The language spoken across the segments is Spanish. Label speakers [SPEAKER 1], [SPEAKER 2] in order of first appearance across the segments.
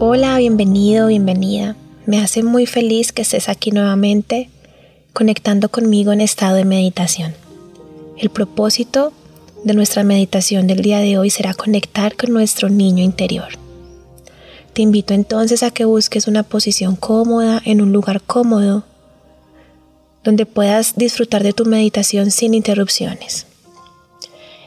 [SPEAKER 1] Hola, bienvenido, bienvenida. Me hace muy feliz que estés aquí nuevamente conectando conmigo en estado de meditación. El propósito de nuestra meditación del día de hoy será conectar con nuestro niño interior. Te invito entonces a que busques una posición cómoda en un lugar cómodo donde puedas disfrutar de tu meditación sin interrupciones.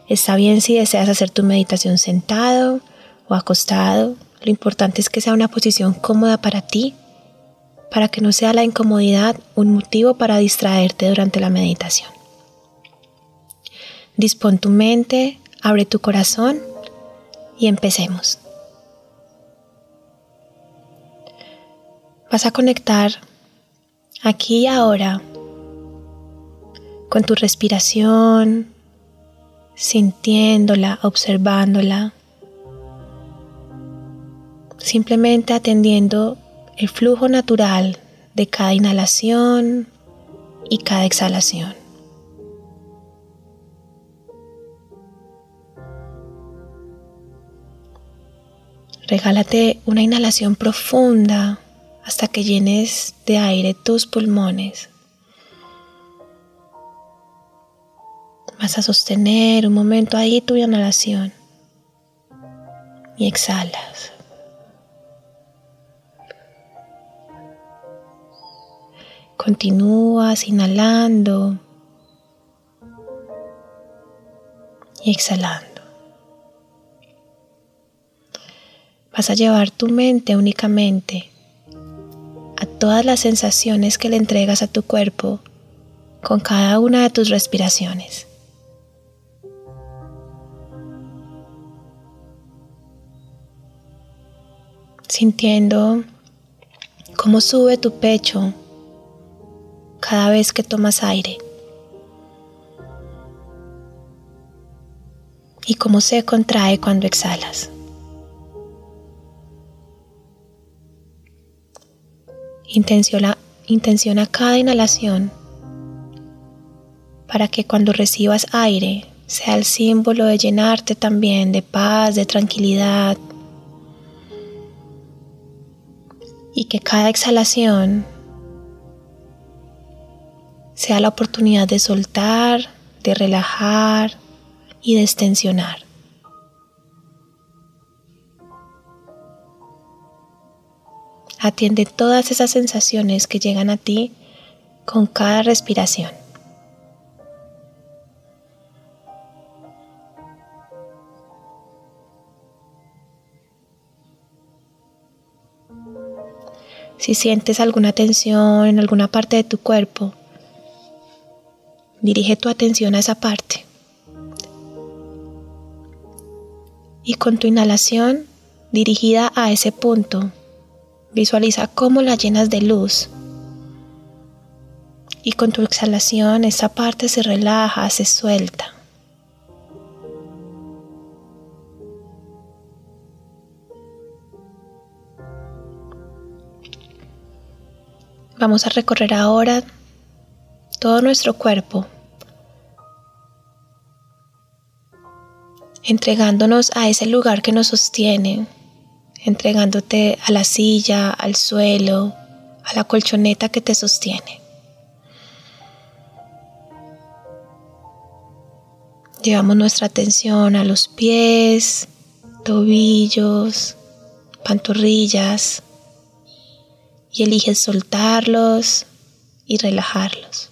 [SPEAKER 1] Está bien si deseas hacer tu meditación sentado o acostado. Lo importante es que sea una posición cómoda para ti, para que no sea la incomodidad un motivo para distraerte durante la meditación. Dispón tu mente, abre tu corazón y empecemos. Vas a conectar aquí y ahora con tu respiración, sintiéndola, observándola, simplemente atendiendo el flujo natural de cada inhalación y cada exhalación. Regálate una inhalación profunda hasta que llenes de aire tus pulmones. Vas a sostener un momento ahí tu inhalación y exhalas. Continúas inhalando y exhalando. Vas a llevar tu mente únicamente a todas las sensaciones que le entregas a tu cuerpo con cada una de tus respiraciones. Sintiendo cómo sube tu pecho cada vez que tomas aire y cómo se contrae cuando exhalas. Intenciona, intenciona cada inhalación para que cuando recibas aire sea el símbolo de llenarte también de paz, de tranquilidad y que cada exhalación sea la oportunidad de soltar, de relajar y de extensionar. Atiende todas esas sensaciones que llegan a ti con cada respiración. Si sientes alguna tensión en alguna parte de tu cuerpo, dirige tu atención a esa parte. Y con tu inhalación dirigida a ese punto, Visualiza cómo la llenas de luz. Y con tu exhalación esa parte se relaja, se suelta. Vamos a recorrer ahora todo nuestro cuerpo, entregándonos a ese lugar que nos sostiene, entregándote a la silla, al suelo, a la colchoneta que te sostiene. Llevamos nuestra atención a los pies, tobillos, pantorrillas y eliges soltarlos y relajarlos.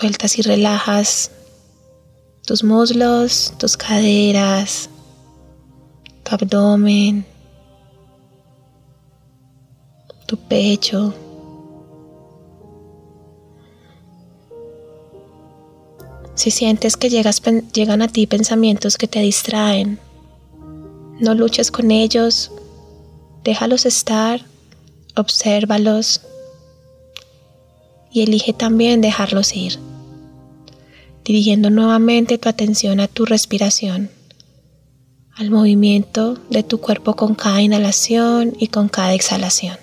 [SPEAKER 1] Sueltas y relajas tus muslos, tus caderas, tu abdomen, tu pecho. Si sientes que llegan a ti pensamientos que te distraen, no luches con ellos, déjalos estar, obsérvalos y elige también dejarlos ir dirigiendo nuevamente tu atención a tu respiración, al movimiento de tu cuerpo con cada inhalación y con cada exhalación.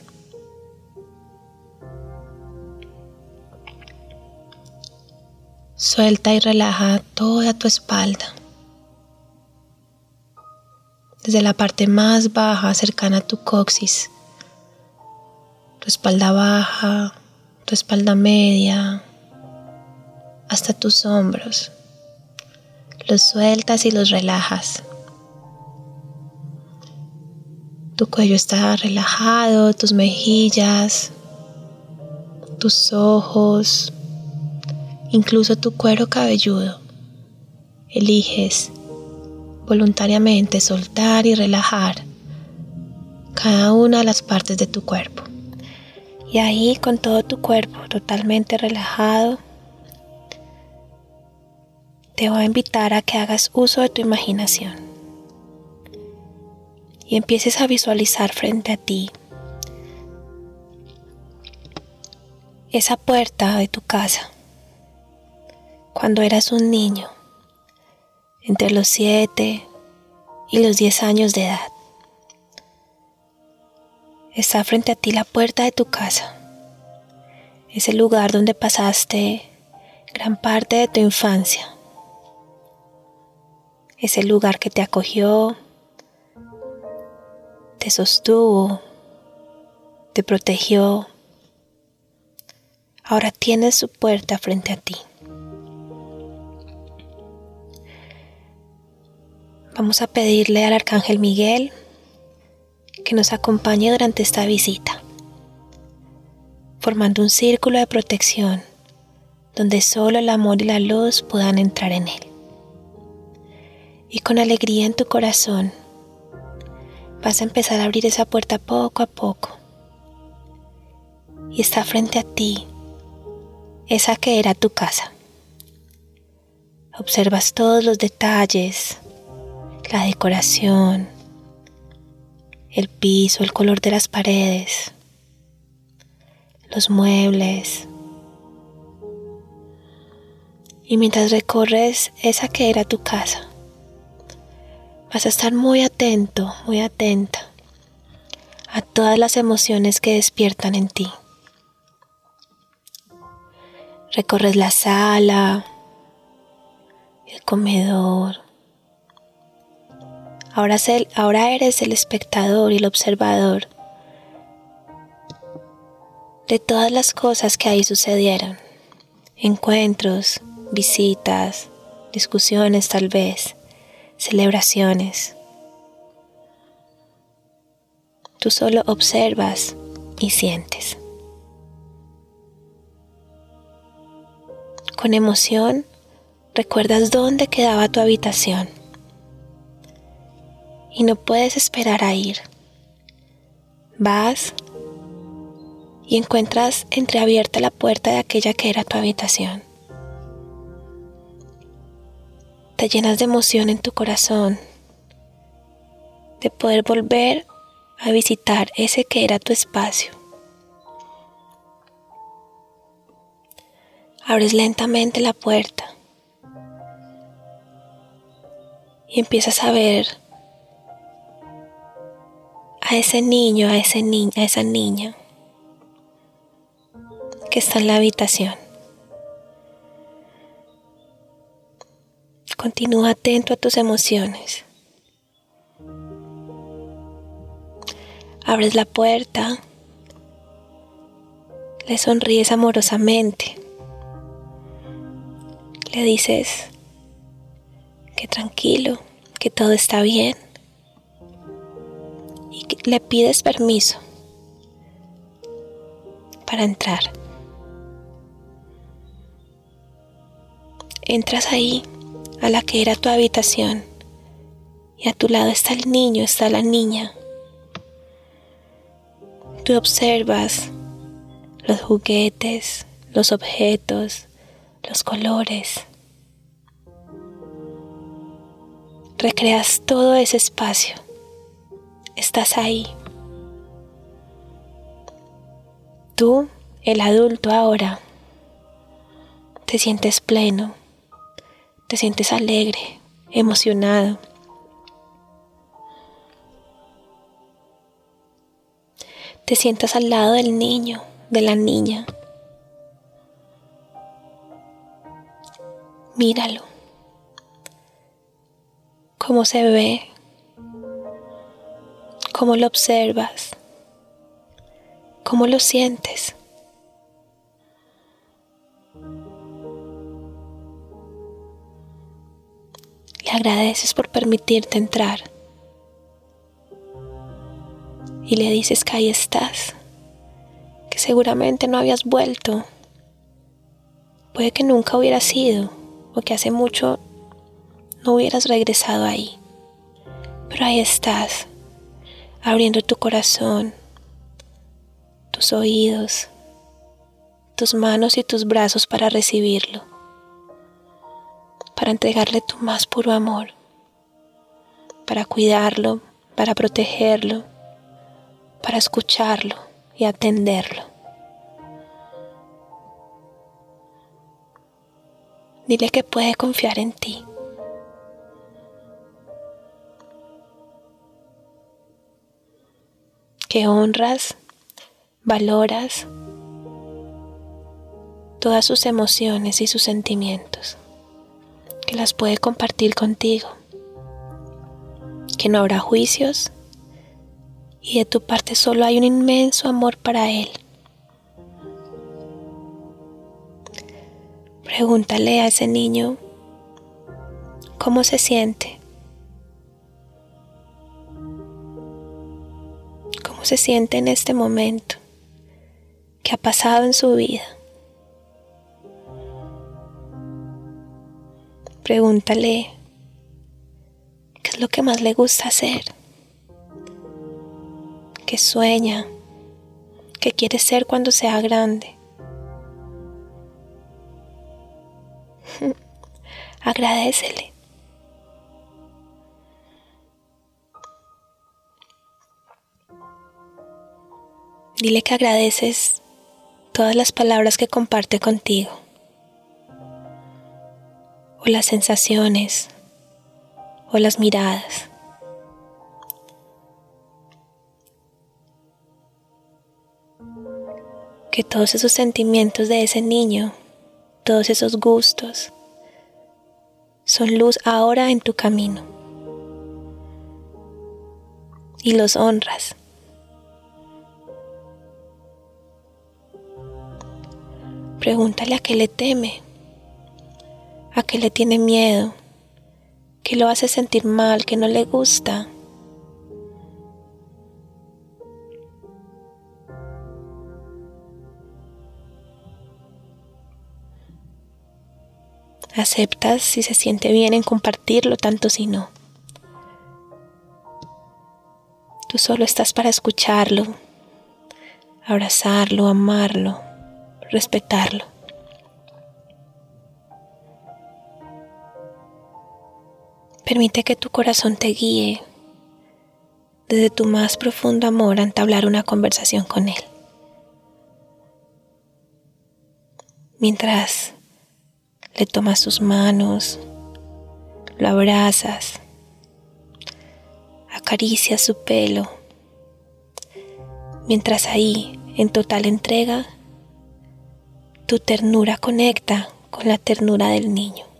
[SPEAKER 1] Suelta y relaja toda tu espalda, desde la parte más baja cercana a tu coxis, tu espalda baja, tu espalda media, hasta tus hombros. Los sueltas y los relajas. Tu cuello está relajado, tus mejillas, tus ojos, incluso tu cuero cabelludo. Eliges voluntariamente soltar y relajar cada una de las partes de tu cuerpo. Y ahí con todo tu cuerpo totalmente relajado, te voy a invitar a que hagas uso de tu imaginación y empieces a visualizar frente a ti esa puerta de tu casa cuando eras un niño entre los 7 y los 10 años de edad. Está frente a ti la puerta de tu casa, ese lugar donde pasaste gran parte de tu infancia, ese lugar que te acogió, te sostuvo, te protegió. Ahora tienes su puerta frente a ti. Vamos a pedirle al Arcángel Miguel que nos acompañe durante esta visita, formando un círculo de protección donde solo el amor y la luz puedan entrar en él. Y con alegría en tu corazón vas a empezar a abrir esa puerta poco a poco. Y está frente a ti esa que era tu casa. Observas todos los detalles, la decoración, el piso, el color de las paredes, los muebles. Y mientras recorres esa que era tu casa, vas a estar muy atento, muy atenta a todas las emociones que despiertan en ti. Recorres la sala, el comedor, Ahora, ahora eres el espectador y el observador de todas las cosas que ahí sucedieron. Encuentros, visitas, discusiones tal vez, celebraciones. Tú solo observas y sientes. Con emoción, recuerdas dónde quedaba tu habitación y no puedes esperar a ir. Vas y encuentras entreabierta la puerta de aquella que era tu habitación. Te llenas de emoción en tu corazón de poder volver a visitar ese que era tu espacio. Abres lentamente la puerta y empiezas a ver a ese niño, a, ese a esa niña que está en la habitación. Continúa atento a tus emociones. Abres la puerta, le sonríes amorosamente, le dices que tranquilo, que todo está bien le pides permiso para entrar. Entras ahí a la que era tu habitación y a tu lado está el niño, está la niña. Tú observas los juguetes, los objetos, los colores. Recreas todo ese espacio estás ahí. Tú, el adulto ahora, te sientes pleno, te sientes alegre, emocionado. Te sientas al lado del niño, de la niña. Míralo. Cómo se ve cómo lo observas, cómo lo sientes. Le agradeces por permitirte entrar. Y le dices que ahí estás, que seguramente no habías vuelto, puede que nunca hubieras ido o que hace mucho no hubieras regresado ahí, pero ahí estás, abriendo tu corazón, tus oídos, tus manos y tus brazos para recibirlo, para entregarle tu más puro amor, para cuidarlo, para protegerlo para escucharlo y atenderlo. Dile que puede confiar en ti. Que honras, valoras todas sus emociones y sus sentimientos. Que las puede compartir contigo. Que no habrá juicios y de tu parte solo hay un inmenso amor para Él. Pregúntale a ese niño cómo se siente, cómo se siente en este momento, qué ha pasado en su vida. Pregúntale qué es lo que más le gusta hacer que sueña, que quiere ser cuando sea grande. Agradecele. Dile que agradeces todas las palabras que comparte contigo, las sensaciones, o las miradas. que todos esos sentimientos de ese niño, todos esos gustos, son luz ahora en tu camino. Y los honras. Pregúntale a qué le teme, a qué le tiene miedo, qué lo hace sentir mal, qué no le gusta. Aceptas si se siente bien en compartirlo, tanto si no. Tú solo estás para escucharlo, abrazarlo, amarlo, respetarlo. Permite que tu corazón te guíe desde tu más profundo amor a entablar una conversación con Él. Mientras le tomas sus manos, lo abrazas, acaricias su pelo, mientras ahí, en total entrega, tu ternura conecta con la ternura del niño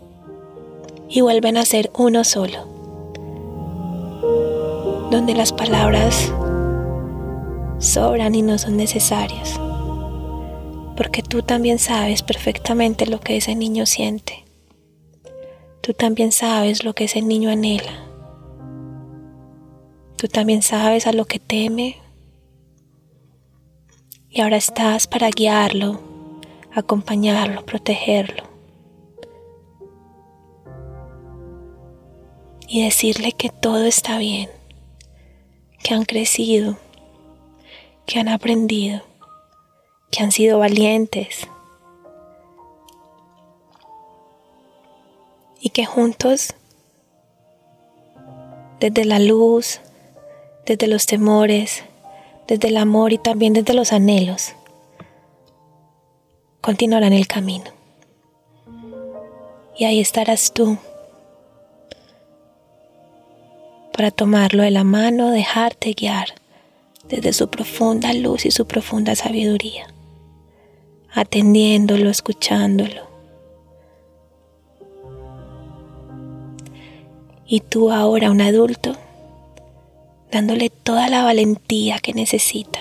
[SPEAKER 1] y vuelven a ser uno solo, donde las palabras sobran y no son necesarias porque tú también sabes perfectamente lo que ese niño siente. Tú también sabes lo que ese niño anhela. Tú también sabes a lo que teme. Y ahora estás para guiarlo, acompañarlo, protegerlo. Y decirle que todo está bien, que han crecido, que han aprendido que han sido valientes y que juntos, desde la luz, desde los temores, desde el amor y también desde los anhelos, continuarán el camino. Y ahí estarás tú para tomarlo de la mano, dejarte guiar desde su profunda luz y su profunda sabiduría atendiéndolo, escuchándolo. Y tú ahora, un adulto, dándole toda la valentía que necesita,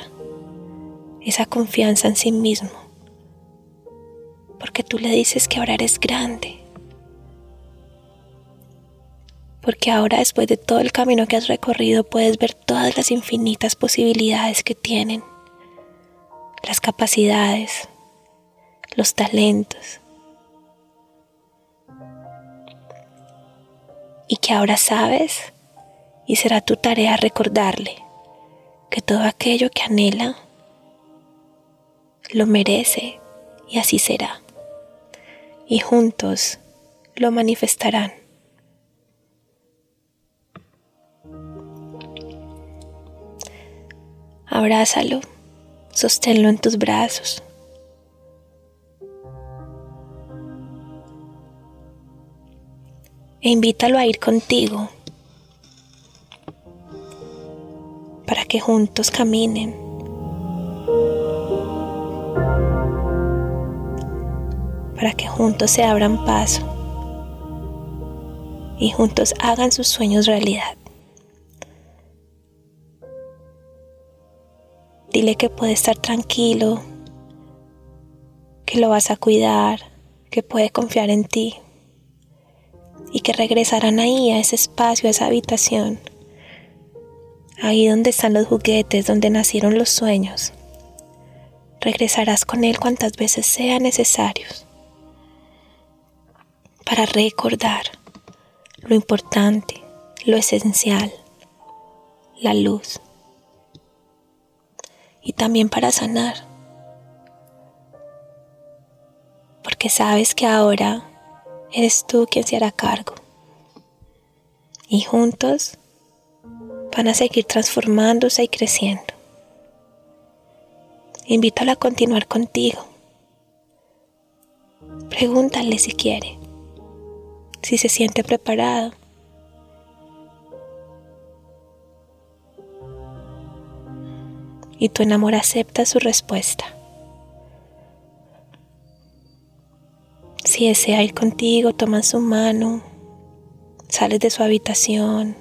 [SPEAKER 1] esa confianza en sí mismo, porque tú le dices que ahora eres grande, porque ahora después de todo el camino que has recorrido puedes ver todas las infinitas posibilidades que tienen, las capacidades, los talentos, y que ahora sabes y será tu tarea recordarle que todo aquello que anhela lo merece y así será. Y juntos lo manifestarán. Abrázalo, sosténlo en tus brazos. E invítalo a ir contigo para que juntos caminen. Para que juntos se abran paso y juntos hagan sus sueños realidad. Dile que puede estar tranquilo, que lo vas a cuidar, que puede confiar en ti y que regresarán ahí a ese espacio, a esa habitación ahí donde están los juguetes, donde nacieron los sueños. Regresarás con Él cuantas veces sea necesarios para recordar lo importante, lo esencial, la luz. Y también para sanar. Porque sabes que ahora eres tú quien se hará cargo. Y juntos van a seguir transformándose y creciendo. Invítala a continuar contigo. Pregúntale si quiere, si se siente preparado. Y tu enamor acepta su respuesta. Si desea ir contigo, toma su mano, sales de su habitación,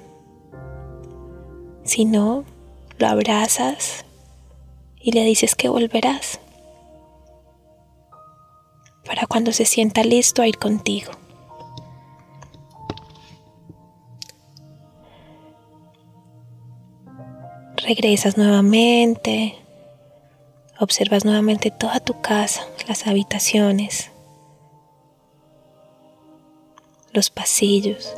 [SPEAKER 1] si no, lo abrazas y le dices que volverás para cuando se sienta listo a ir contigo. Regresas nuevamente, observas nuevamente toda tu casa, las habitaciones, los pasillos.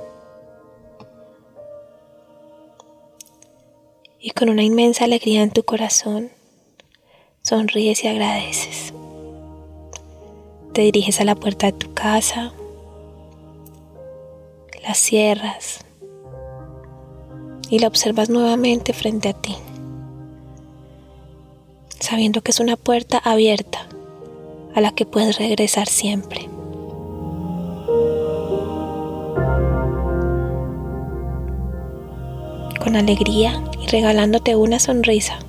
[SPEAKER 1] y con una inmensa alegría en tu corazón, sonríes y agradeces. Te diriges a la puerta de tu casa, la cierras y la observas nuevamente frente a ti, sabiendo que es una puerta abierta a la que puedes regresar siempre. Con alegría regalándote una sonrisa.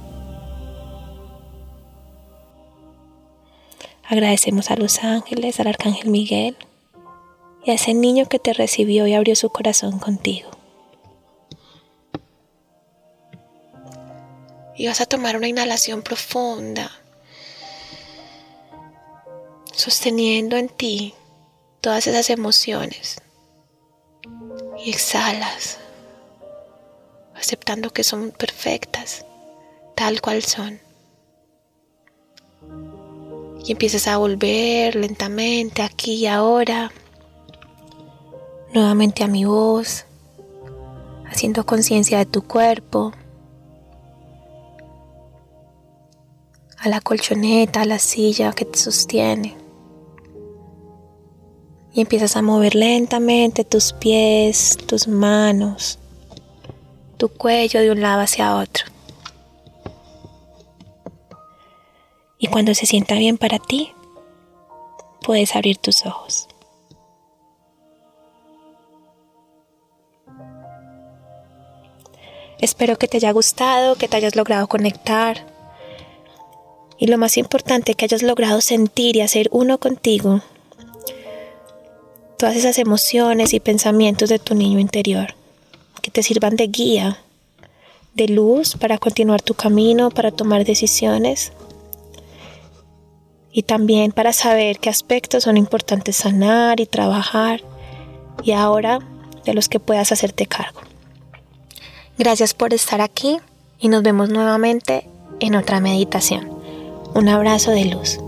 [SPEAKER 1] Agradecemos a los ángeles, al arcángel Miguel y a ese niño que te recibió y abrió su corazón contigo. Y vas a tomar una inhalación profunda, sosteniendo en ti todas esas emociones. Y exhalas aceptando que son perfectas, tal cual son. Y empiezas a volver lentamente aquí y ahora, nuevamente a mi voz, haciendo conciencia de tu cuerpo, a la colchoneta, a la silla que te sostiene. Y empiezas a mover lentamente tus pies, tus manos, tu cuello de un lado hacia otro. Y cuando se sienta bien para ti, puedes abrir tus ojos. Espero que te haya gustado, que te hayas logrado conectar y lo más importante, que hayas logrado sentir y hacer uno contigo todas esas emociones y pensamientos de tu niño interior que te sirvan de guía de luz para continuar tu camino, para tomar decisiones y también para saber qué aspectos son importantes sanar y trabajar y ahora de los que puedas hacerte cargo. Gracias por estar aquí y nos vemos nuevamente en otra meditación. Un abrazo de luz.